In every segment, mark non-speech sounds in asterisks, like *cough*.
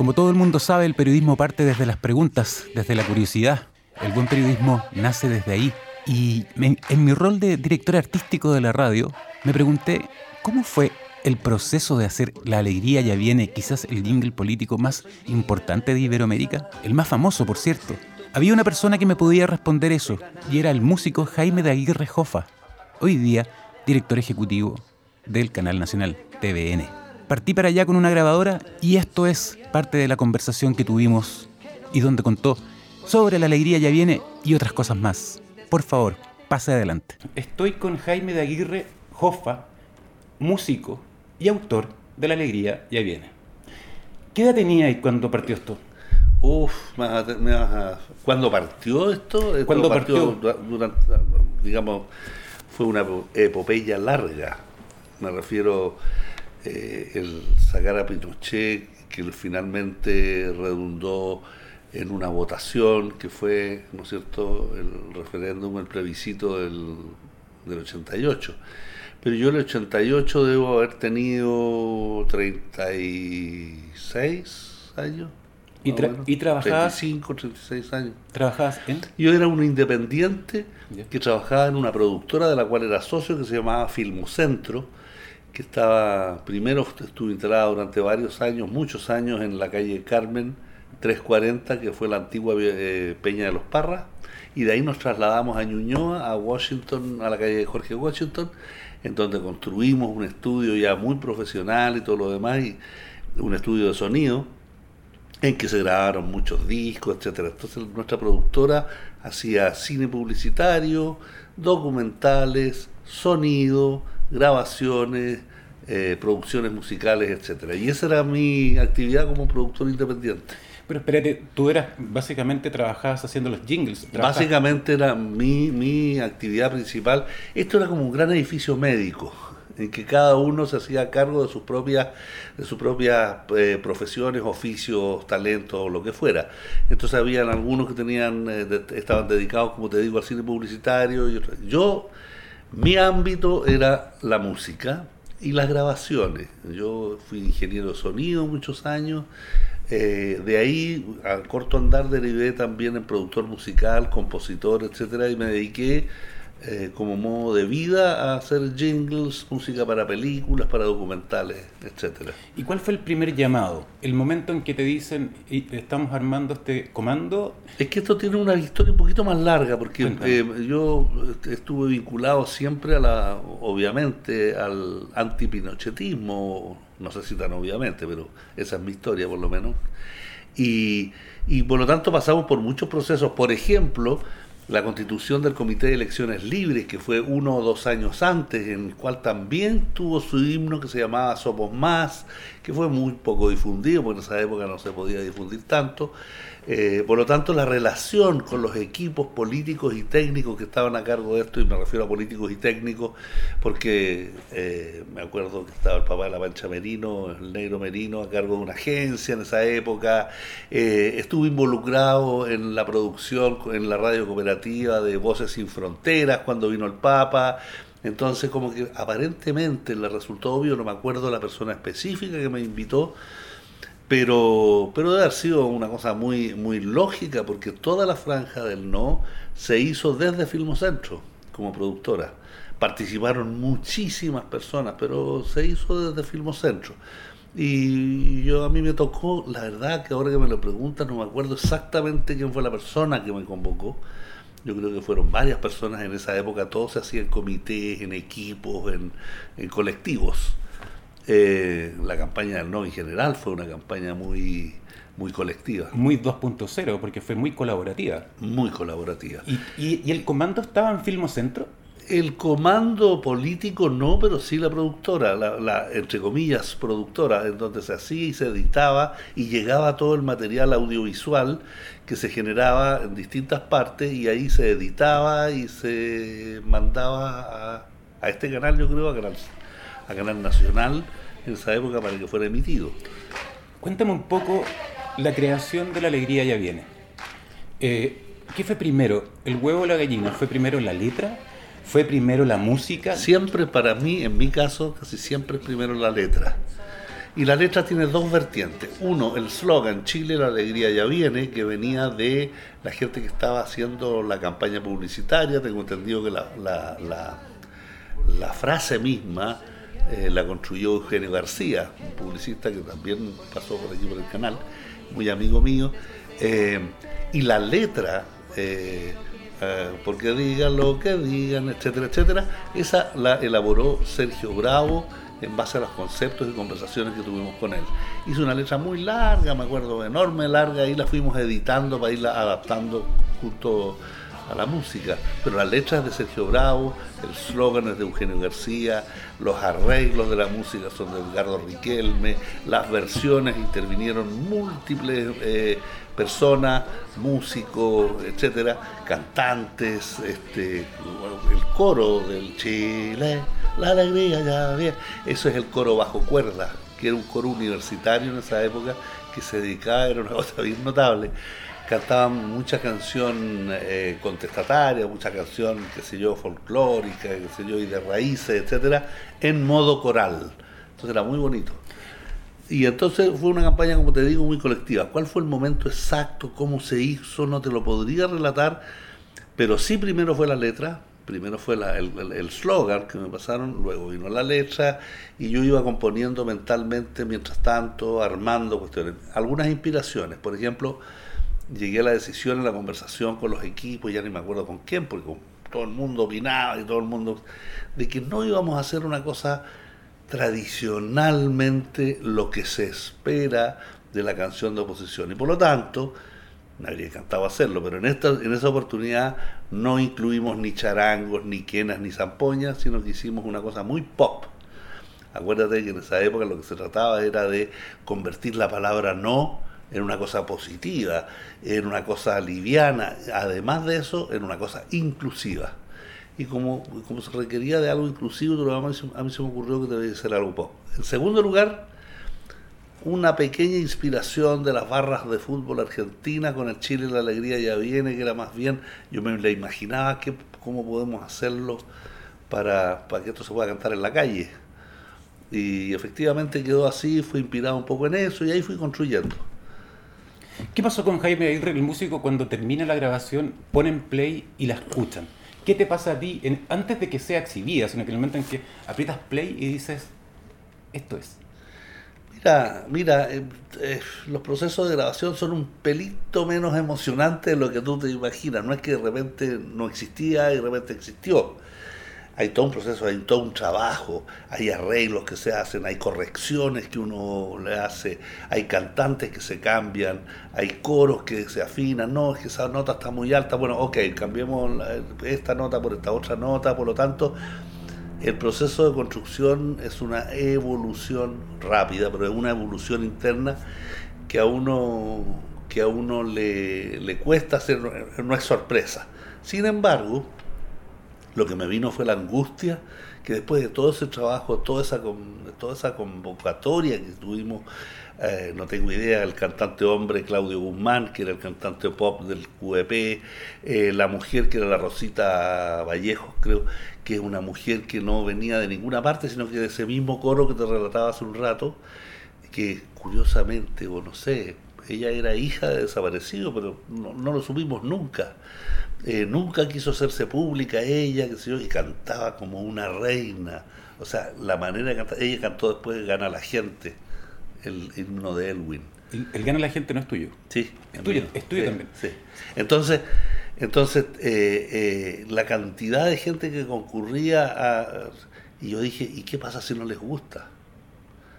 Como todo el mundo sabe, el periodismo parte desde las preguntas, desde la curiosidad. El buen periodismo nace desde ahí. Y en mi rol de director artístico de la radio, me pregunté cómo fue el proceso de hacer La Alegría ya viene, quizás el jingle político más importante de Iberoamérica, el más famoso, por cierto. Había una persona que me podía responder eso, y era el músico Jaime de Aguirre Jofa, hoy día director ejecutivo del Canal Nacional TVN. Partí para allá con una grabadora y esto es parte de la conversación que tuvimos y donde contó sobre La Alegría ya viene y otras cosas más. Por favor, pase adelante. Estoy con Jaime de Aguirre Jofa, músico, y autor de La Alegría ya viene. ¿Qué edad tenía cuando partió esto? Uf, ¿cuándo partió esto? ¿Cuándo partió? Durante, digamos, fue una epopeya larga. Me refiero eh, el sacar a Pinochet, que finalmente redundó en una votación que fue, ¿no es cierto?, el referéndum, el plebiscito del, del 88 pero yo el 88 debo haber tenido 36 años. ¿Y, ¿y trabajabas? 35, 36 años. ¿Trabajabas en? Yo era un independiente que trabajaba en una productora de la cual era socio que se llamaba Filmocentro, que estaba, primero estuve instalada durante varios años, muchos años en la calle Carmen 340, que fue la antigua eh, Peña de los Parras, y de ahí nos trasladamos a Ñuñoa, a Washington, a la calle de Jorge Washington, en donde construimos un estudio ya muy profesional y todo lo demás, y un estudio de sonido, en que se grabaron muchos discos, etcétera. Entonces nuestra productora hacía cine publicitario, documentales, sonido, grabaciones, eh, producciones musicales, etcétera. Y esa era mi actividad como productor independiente. Pero espérate, tú eras, básicamente trabajabas haciendo los jingles. Básicamente era mi, mi actividad principal. Esto era como un gran edificio médico, en que cada uno se hacía cargo de sus propias, de sus propias eh, profesiones, oficios, talentos lo que fuera. Entonces habían algunos que tenían, eh, estaban dedicados, como te digo, al cine publicitario. Y Yo, mi ámbito era la música y las grabaciones. Yo fui ingeniero de sonido muchos años eh, de ahí, al corto andar, derivé también en productor musical, compositor, etcétera, y me dediqué eh, como modo de vida a hacer jingles, música para películas, para documentales, etcétera. ¿Y cuál fue el primer llamado? El momento en que te dicen estamos armando este comando. Es que esto tiene una historia un poquito más larga, porque eh, yo estuve vinculado siempre a la, obviamente, al antipinochetismo, no sé si tan obviamente, pero esa es mi historia por lo menos. Y, y por lo tanto pasamos por muchos procesos. Por ejemplo, la constitución del Comité de Elecciones Libres, que fue uno o dos años antes, en el cual también tuvo su himno que se llamaba Somos Más, que fue muy poco difundido, porque en esa época no se podía difundir tanto, eh, por lo tanto, la relación con los equipos políticos y técnicos que estaban a cargo de esto, y me refiero a políticos y técnicos, porque eh, me acuerdo que estaba el papá de la Pancha Merino, el negro Merino, a cargo de una agencia en esa época, eh, estuve involucrado en la producción en la radio cooperativa de Voces sin Fronteras cuando vino el Papa, entonces como que aparentemente le resultó obvio, no me acuerdo la persona específica que me invitó, pero, pero debe haber sido una cosa muy, muy lógica porque toda la franja del no se hizo desde Filmocentro como productora. Participaron muchísimas personas, pero se hizo desde Filmocentro. Y yo a mí me tocó, la verdad que ahora que me lo preguntan no me acuerdo exactamente quién fue la persona que me convocó. Yo creo que fueron varias personas en esa época, todos se hacían comités, en equipos, en, en colectivos. Eh, la campaña del no en general fue una campaña muy, muy colectiva. Muy 2.0, porque fue muy colaborativa. Muy colaborativa. ¿Y, y, el comando estaba en Filmocentro? El comando político no, pero sí la productora, la, entre comillas productora, en donde se hacía y se editaba y llegaba todo el material audiovisual que se generaba en distintas partes y ahí se editaba y se mandaba a, a este canal, yo creo, a Canal, a canal Nacional en esa época para que fuera emitido. Cuéntame un poco la creación de la alegría ya viene. Eh, ¿Qué fue primero? ¿El huevo o la gallina? ¿Fue primero la letra? ¿Fue primero la música? Siempre para mí, en mi caso, casi siempre primero la letra. Y la letra tiene dos vertientes. Uno, el slogan Chile, la alegría ya viene, que venía de la gente que estaba haciendo la campaña publicitaria. Tengo entendido que la, frase misma eh, la construyó Eugenio García, un publicista que también pasó por aquí por el canal, muy amigo mío. Eh, y la letra, eh, porque digan lo que digan, etcétera, etcétera, esa la elaboró Sergio Bravo en base a los conceptos y conversaciones que tuvimos con él. Hizo una letra muy larga, me acuerdo, enorme, larga, y la fuimos editando para irla adaptando junto a la música. Pero las letras de Sergio Bravo, el slogan es de Eugenio García, los arreglos de la música son de Edgardo Riquelme, las versiones intervinieron múltiples eh, personas, músicos, etcétera, cantantes, este, el coro del Chile la alegría ya bien. Eso es el coro bajo cuerda, que era un coro universitario en esa época que se dedicaba, era una *laughs* cosa bien notable. Cantaban mucha canción eh, contestataria, mucha canción, qué sé yo, folclórica, qué sé yo, y de raíces, etcétera, en modo coral. Entonces era muy bonito. Y entonces fue una campaña, como te digo, muy colectiva. ¿Cuál fue el momento exacto? ¿Cómo se hizo? No te lo podría relatar, pero sí primero fue la letra, primero fue el slogan que me pasaron, luego vino la letra y yo iba componiendo mentalmente mientras tanto, armando cuestiones. Algunas inspiraciones, por ejemplo, llegué a la decisión en la conversación con los equipos, ya ni me acuerdo con quién, porque todo el mundo opinaba y todo el mundo, de que no íbamos a hacer una cosa tradicionalmente lo que se espera de la canción de oposición. Y por lo tanto, me habría encantado hacerlo, pero en, esta, en esa oportunidad no incluimos ni charangos, ni quenas, ni zampoñas, sino que hicimos una cosa muy pop. Acuérdate que en esa época lo que se trataba era de convertir la palabra no en una cosa positiva, en una cosa liviana, además de eso, en una cosa inclusiva. Y como, como se requería de algo inclusivo, a mí se me ocurrió que debía ser algo pop. En segundo lugar, una pequeña inspiración de las barras de fútbol argentina con el Chile la alegría ya viene, que era más bien, yo me la imaginaba que cómo podemos hacerlo para, para que esto se pueda cantar en la calle. Y efectivamente quedó así, fue inspirado un poco en eso y ahí fui construyendo. ¿Qué pasó con Jaime Aguirre, el músico, cuando termina la grabación, ponen play y la escuchan? ¿Qué te pasa a ti antes de que sea exhibida, sino que en el momento en que aprietas play y dices, esto es? Mira, mira, eh, eh, los procesos de grabación son un pelito menos emocionantes de lo que tú te imaginas. No es que de repente no existía y de repente existió. Hay todo un proceso, hay todo un trabajo, hay arreglos que se hacen, hay correcciones que uno le hace, hay cantantes que se cambian, hay coros que se afinan. No, es que esa nota está muy alta. Bueno, ok, cambiemos esta nota por esta otra nota, por lo tanto el proceso de construcción es una evolución rápida, pero es una evolución interna que a uno, que a uno le, cuesta hacer, no es sorpresa. Sin embargo, lo que me vino fue la angustia que después de todo ese trabajo, toda esa, toda esa convocatoria que tuvimos, eh, no tengo idea, el cantante hombre Claudio Guzmán, que era el cantante pop del QEP, eh, la mujer que era la Rosita Vallejos, creo, que es una mujer que no venía de ninguna parte, sino que de ese mismo coro que te relataba hace un rato, que curiosamente, o no sé, ella era hija de desaparecido, pero no, lo supimos nunca. Eh, nunca quiso hacerse pública ella, que sé yo, y cantaba como una reina. O sea, la manera de cantar, ella cantó después Gana la gente, el himno de Elwin. El, Gana la gente no es tuyo. Sí. Es tuyo, es tuyo también. Sí. Entonces, entonces eh, eh, la cantidad de gente que concurría a... Y yo dije, ¿y qué pasa si no les gusta?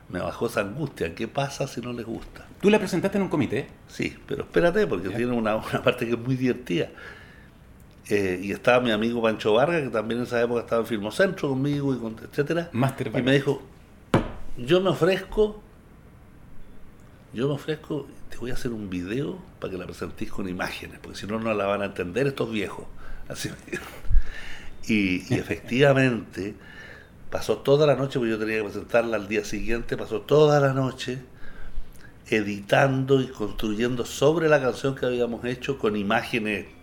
Me bajó esa angustia, ¿qué pasa si no les gusta? ¿Tú la presentaste en un comité? Sí, pero espérate, porque tiene una, una parte que es muy divertida. Eh, y estaba mi amigo Pancho Vargas, que también en esa época estaba en Filmocentro conmigo, y con, etcétera. y me dijo, yo me ofrezco, yo me ofrezco, te voy a hacer un video para que la presentís con imágenes, porque si no, no la van a entender estos viejos. Así me Y, y efectivamente, pasó toda la noche, porque yo tenía que presentarla al día siguiente, pasó toda la noche editando y construyendo sobre la canción que habíamos hecho con imágenes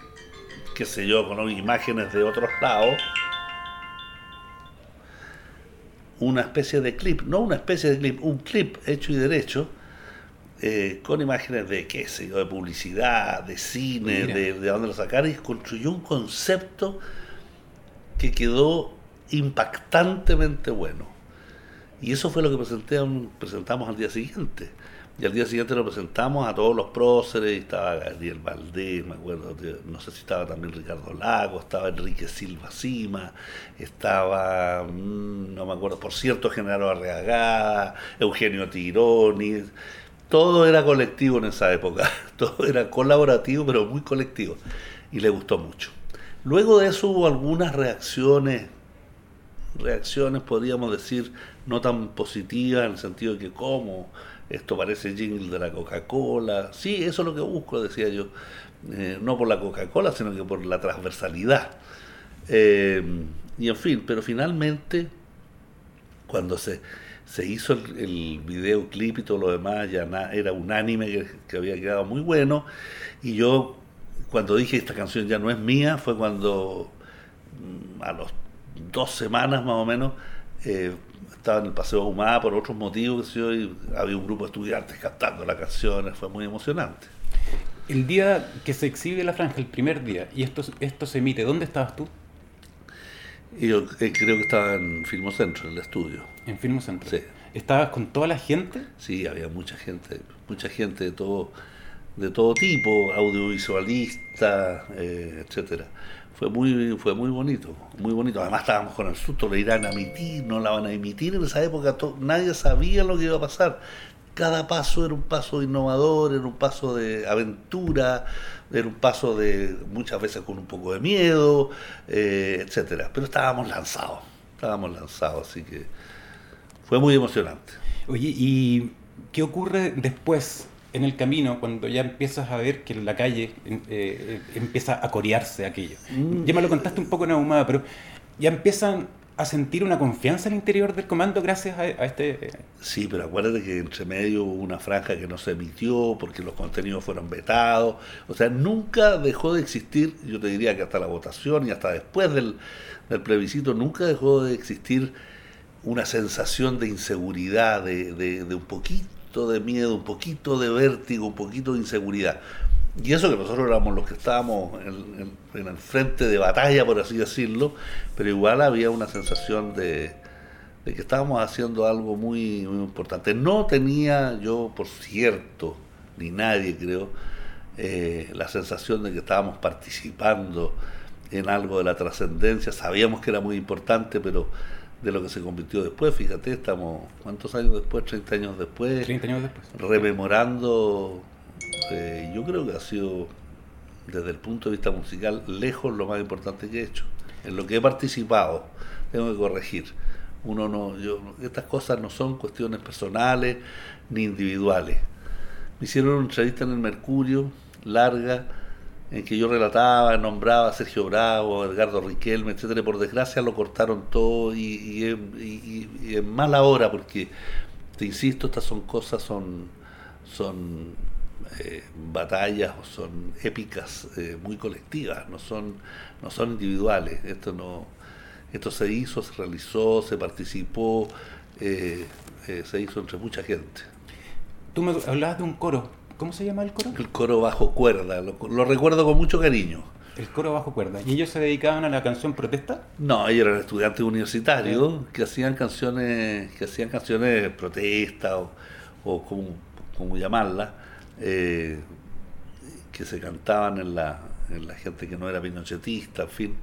qué sé yo, con imágenes de otros lados, una especie de clip, no una especie de clip, un clip hecho y derecho, eh, con imágenes de, qué sé yo, de publicidad, de cine, de, de dónde lo sacar, y construyó un concepto que quedó impactantemente bueno. Y eso fue lo que presenté, presentamos al día siguiente. Y al día siguiente lo presentamos a todos los próceres, estaba Gabriel Valdés, me acuerdo, no sé si estaba también Ricardo Lago, estaba Enrique Silva Cima, estaba, mm, no me acuerdo, por cierto, Genaro Arreagada, Eugenio Tironi, todo era colectivo en esa época, *laughs* todo era colaborativo, pero muy colectivo, y le gustó mucho. Luego de eso hubo algunas reacciones, reacciones podríamos decir no tan positivas, en el sentido de que cómo esto parece jingle de la Coca-Cola. Sí, eso es lo que busco, decía yo. Eh, no por la Coca-Cola, sino que por la transversalidad. Eh, y en fin, pero finalmente, cuando se, se hizo el, videoclip y todo lo demás, ya era unánime que, que había quedado muy bueno. Y yo, cuando dije esta canción ya no es mía, fue cuando mm, a los dos semanas más o menos eh, estaba en el Paseo Humada por otros motivos, y había un grupo de estudiantes cantando las canciones, fue muy emocionante. El día que se exhibe la franja, el primer día, y esto, esto se emite, ¿dónde estabas tú? yo eh, creo que estaba en Filmocentro, en el estudio. ¿En Filmocentro? Sí. ¿Estabas con toda la gente? Sí, había mucha gente, mucha gente de todo, de todo tipo, audiovisualista, eh, etcétera fue muy, fue muy bonito, muy bonito. Además estábamos con el susto, le irán a emitir, no la van a emitir. En esa época nadie sabía lo que iba a pasar. Cada paso era un paso innovador, era un paso de aventura, era un paso de muchas veces con un poco de miedo, eh, etcétera. Pero estábamos lanzados, estábamos lanzados, así que fue muy emocionante. Oye, ¿y qué ocurre después? En el camino, cuando ya empiezas a ver que en la calle eh, empieza a corearse aquello. Mm. Ya me lo contaste un poco en Ahumada, pero ya empiezan a sentir una confianza en el interior del comando gracias a, este... Eh, sí, pero acuérdate que entre medio hubo una franja que no se emitió porque los contenidos fueron vetados. O sea, nunca dejó de existir, yo te diría que hasta la votación y hasta después del, del plebiscito, nunca dejó de existir una sensación de inseguridad, de, de, de un poquito de miedo, un poquito de vértigo, un poquito de inseguridad. Y eso que nosotros éramos los que estábamos en, el frente de batalla, por así decirlo, pero igual había una sensación de, que estábamos haciendo algo muy, importante. No tenía yo, por cierto, ni nadie creo, eh, la sensación de que estábamos participando en algo de la trascendencia. Sabíamos que era muy importante, pero de lo que se convirtió después. Fíjate, estamos, ¿cuántos años después? 30 años después. 30 años después. Rememorando, eh, yo creo que ha sido, desde el punto de vista musical, lejos lo más importante que he hecho. En lo que he participado, tengo que corregir. Uno no, yo, estas cosas no son cuestiones personales ni individuales. Me hicieron una entrevista en el Mercurio, larga, en que yo relataba, nombraba a Sergio Bravo, Edgardo Riquelme, etcétera, por desgracia lo cortaron todo y, y, en mala hora, porque te insisto, estas son cosas, son, son eh, batallas o son épicas eh, muy colectivas, no son, no son individuales. Esto no, esto se hizo, se realizó, se participó, eh, se hizo entre mucha gente. Tú me hablabas de un coro ¿Cómo se llama el coro? El coro bajo cuerda, lo, recuerdo con mucho cariño. El coro bajo cuerda. ¿Y ellos se dedicaban a la canción protesta? No, ellos eran estudiantes universitarios que hacían canciones, que hacían canciones protesta o, o como, llamarla, eh, que se cantaban en la, en la gente que no era pinochetista, en fin,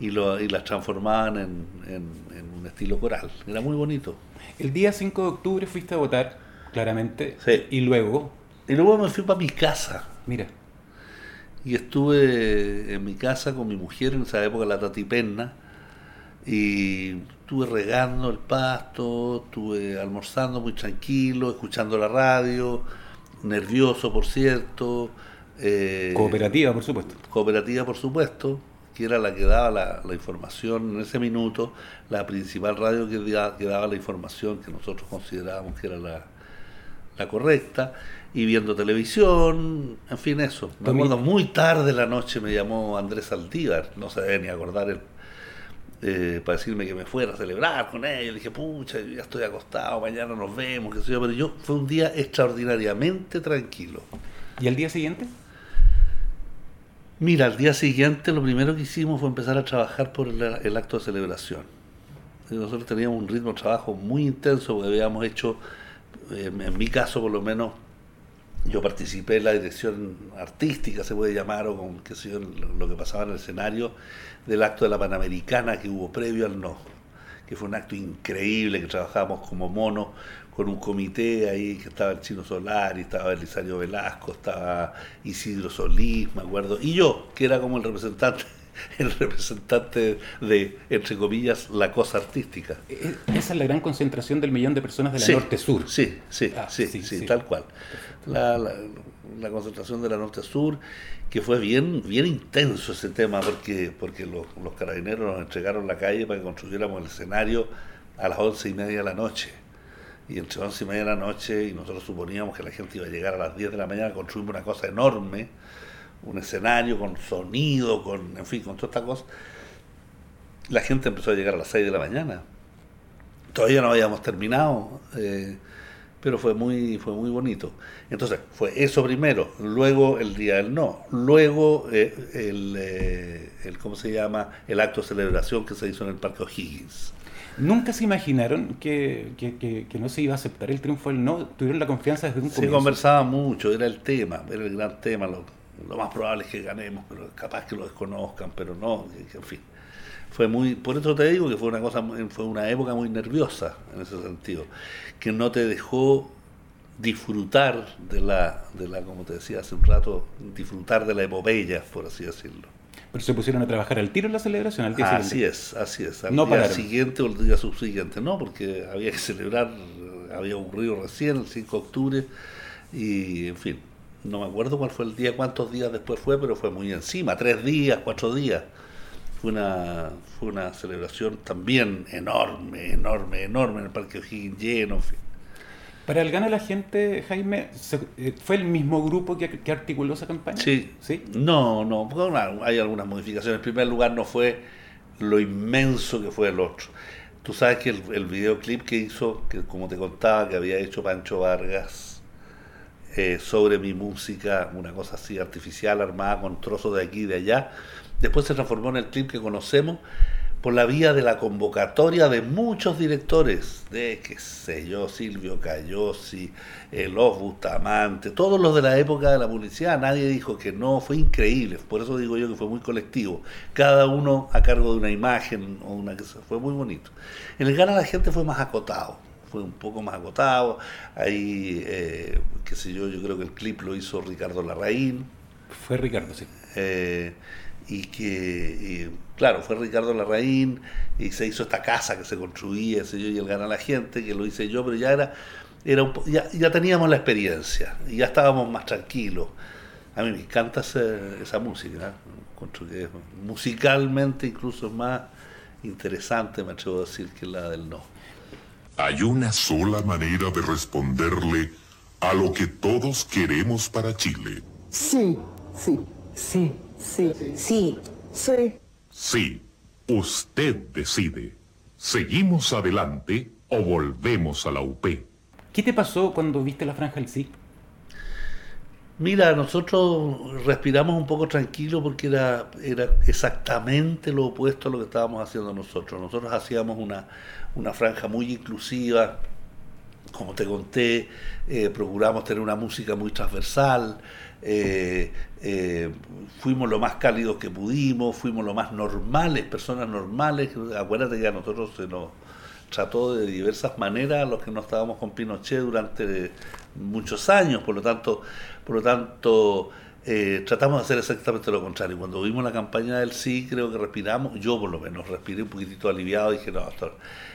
y, lo, y las transformaban en, en un estilo coral. Era muy bonito. El día 5 de octubre fuiste a votar, claramente, sí. y luego y luego me fui para mi casa. Mira. Y estuve en mi casa con mi mujer en esa época, la Tatipenna, y estuve regando el pasto, estuve almorzando muy tranquilo, escuchando la radio, nervioso, por cierto. Eh, cooperativa, por supuesto. Cooperativa, por supuesto, que era la que daba la, la información en ese minuto, la principal radio que, que daba la información que nosotros considerábamos que era la, la correcta y viendo televisión, en fin, eso. Me acuerdo muy tarde la noche me llamó Andrés Aldívar, no se debe ni acordar el, eh, para decirme que me fuera a celebrar con ellos. Le dije, pucha, ya estoy acostado, mañana nos vemos, qué sé yo. Pero yo fue un día extraordinariamente tranquilo. ¿Y al día siguiente? Mira, al día siguiente lo primero que hicimos fue empezar a trabajar por el, acto de celebración. nosotros teníamos un ritmo de trabajo muy intenso porque habíamos hecho, en mi caso por lo menos, yo participé en la dirección artística, se puede llamar, o con qué sé yo, lo que pasaba en el escenario del acto de la Panamericana que hubo previo al no, que fue un acto increíble, que trabajábamos como mono con un comité ahí, que estaba el Chino Solari, estaba Elisario Velasco, estaba Isidro Solís, me acuerdo, y yo, que era como el representante *laughs* el representante de, entre comillas, la cosa artística. E, e, esa es la gran concentración del millón de personas de la norte-sur. Sí, sí, ah, sí, sí, tal cual. La, la, concentración de la norte-sur, que fue bien, bien intenso ese tema, porque, porque los, los carabineros nos entregaron la calle para que construyéramos el escenario a las once y media de la noche. Y entre once y media de la noche, y nosotros suponíamos que la gente iba a llegar a las 10 de la mañana, construimos una cosa enorme un escenario con sonido, con, en fin, con toda esta cosa. La gente empezó a llegar a las 6 de la mañana. Todavía no habíamos terminado, eh, pero fue muy, fue muy bonito. Entonces, fue eso primero, luego el día del no, luego eh, el, eh, el, ¿cómo se llama? El acto de celebración que se hizo en el Parque O'Higgins. ¿Nunca se imaginaron que, que, que, no se iba a aceptar el triunfo del no? ¿Tuvieron la confianza desde un comienzo? Se conversaba mucho, era el tema, era el gran tema. Lo, lo más probable es que ganemos, pero capaz que lo desconozcan, pero no, en fin. Fue muy, por eso te digo que fue una cosa, fue una época muy nerviosa en ese sentido, que no te dejó disfrutar de la, de la, como te decía hace un rato, disfrutar de la epopeya, por así decirlo. Pero se pusieron a trabajar al tiro en la celebración, al día siguiente. Así es, así es. Al no día siguiente o el día subsiguiente, no, porque había que celebrar, había ocurrido recién, el 5 de octubre, y en fin, no me acuerdo cuál fue el día, cuántos días después fue, pero fue muy encima, tres días, cuatro días. Fue una, fue una celebración también enorme, enorme, enorme en el Parque O'Higgins lleno, en fin. Para el Gana la Gente, Jaime, eh, ¿fue el mismo grupo que, articuló esa campaña? Sí. ¿Sí? No, no, hay algunas modificaciones. En primer lugar, no fue lo inmenso que fue el otro. Tú sabes que el, el videoclip que hizo, que como te contaba, que había hecho Pancho Vargas, eh, sobre mi música, una cosa así artificial, armada con trozos de aquí y de allá. Después se transformó en el clip que conocemos por la vía de la convocatoria de muchos directores, de, qué sé yo, Silvio Cayosi, eh, Los Bustamante, todos los de la época de la publicidad, nadie dijo que no, fue increíble, por eso digo yo que fue muy colectivo, cada uno a cargo de una imagen o una fue muy bonito. En el Gana la gente fue más acotado, fue un poco más agotado. Ahí, eh, qué sé yo, yo creo que el clip lo hizo Ricardo Larraín. Fue Ricardo, sí. Eh, y que, claro, fue Ricardo Larraín y se hizo esta casa que se construía, ese yo, y el gana la gente, que lo hice yo, pero ya era, era ya, ya, teníamos la experiencia y ya estábamos más tranquilos. A mí me encanta esa música, que musicalmente incluso es más interesante, me atrevo a decir, que la del no. Hay una sola manera de responderle a lo que todos queremos para Chile. Sí, sí, sí, sí, sí, sí. Sí, usted decide. ¿Seguimos adelante o volvemos a la UP? ¿Qué te pasó cuando viste la franja del sí? Mira, nosotros respiramos un poco tranquilo porque era, era exactamente lo opuesto a lo que estábamos haciendo nosotros. Nosotros hacíamos una, una franja muy inclusiva, como te conté, eh, procuramos tener una música muy transversal, eh, eh, fuimos lo más cálidos que pudimos, fuimos lo más normales, personas normales, acuérdate que a nosotros se nos trató de diversas maneras a los que no estábamos con Pinochet durante muchos años, por lo tanto, por lo tanto eh, tratamos de hacer exactamente lo contrario. Cuando vimos la campaña del sí, creo que respiramos, yo por lo menos respiré un poquitito aliviado y dije, no, esto,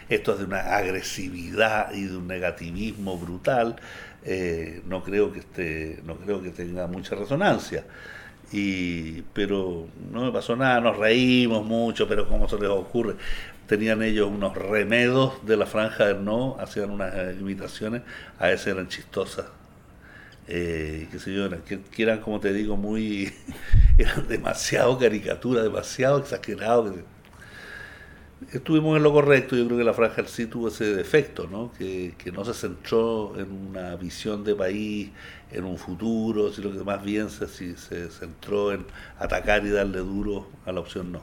esto es de una agresividad y de un negativismo brutal, eh, no, creo que esté, no creo que tenga mucha resonancia. Y, pero no me pasó nada, nos reímos mucho, pero como se les ocurre, tenían ellos unos remedos de la franja del no, hacían unas imitaciones, a veces eran chistosas eh, qué sé yo, que, eran, como te digo, muy, *laughs* eran demasiado caricatura, demasiado exagerado. estuvimos en lo correcto. Yo creo que la franja sí tuvo ese defecto, ¿no? Que, que, no se centró en una visión de país, en un futuro, sino que más bien se, se centró en atacar y darle duro a la opción no.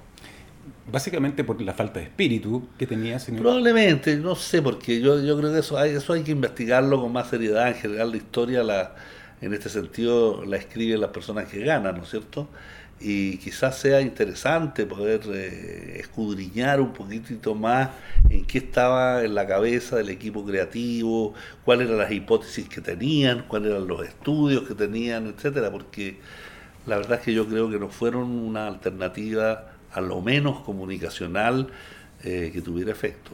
Básicamente por la falta de espíritu que tenía. Probablemente, no sé, porque yo, yo creo que eso hay, eso hay que investigarlo con más seriedad. En general, la historia, la, en este sentido, la escriben las personas que ganan, ¿no es cierto? y quizás sea interesante poder eh, escudriñar un poquitito más en qué estaba en la cabeza del equipo creativo, cuáles eran las hipótesis que tenían, cuáles eran los estudios que tenían, etcétera, porque la verdad es que yo creo que no fueron una alternativa a lo menos comunicacional eh, que tuviera efecto.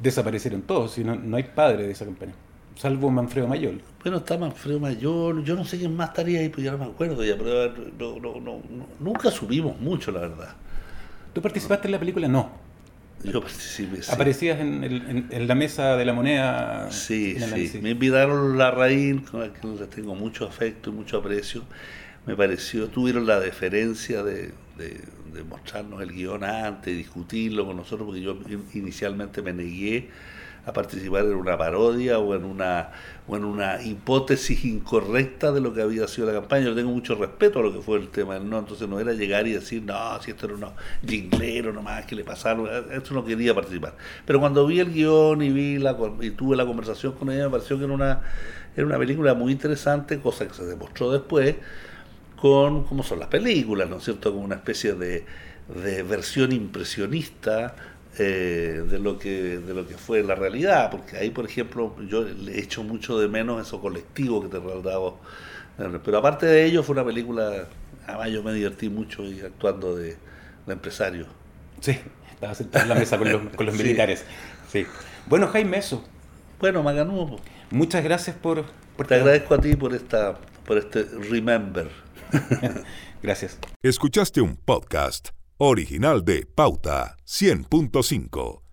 Desaparecieron todos, si no, no hay padre de esa campaña salvo Manfredo Mayor. Bueno, está Manfredo Mayor, yo no sé quién más estaría ahí, pues ya no me acuerdo ya, pero nunca subimos mucho, la verdad. ¿Tú participaste en la película? No. Yo participé, sí. ¿Aparecías en, la mesa de la moneda? Sí, sí. Me invitaron la raíz, con la que les tengo mucho afecto y mucho aprecio. Me pareció, tuvieron la deferencia de, de mostrarnos el guion antes, discutirlo con nosotros, porque yo inicialmente me negué a participar en una parodia o en una, o en una hipótesis incorrecta de lo que había sido la campaña. Yo tengo mucho respeto a lo que fue el tema no, entonces no era llegar y decir, no, si esto era unos jingleros nomás que le pasaron, esto no quería participar. Pero cuando vi el guion y vi la y tuve la conversación con ella, me pareció que era una, era una película muy interesante, cosa que se demostró después con cómo son las películas, ¿no es cierto? Como una especie de, de versión impresionista eh, de lo que de lo que fue la realidad porque ahí por ejemplo yo le echo mucho de menos eso colectivo que te trataba pero aparte de ello fue una película además yo me divertí mucho y actuando de, empresario. Sí estaba sentado en la mesa con los, *laughs* militares. Sí. Bueno Jaime eso. Bueno Maganú muchas gracias por, por te agradezco a ti por esta por este remember *laughs* gracias escuchaste un podcast original de Pauta 100.5.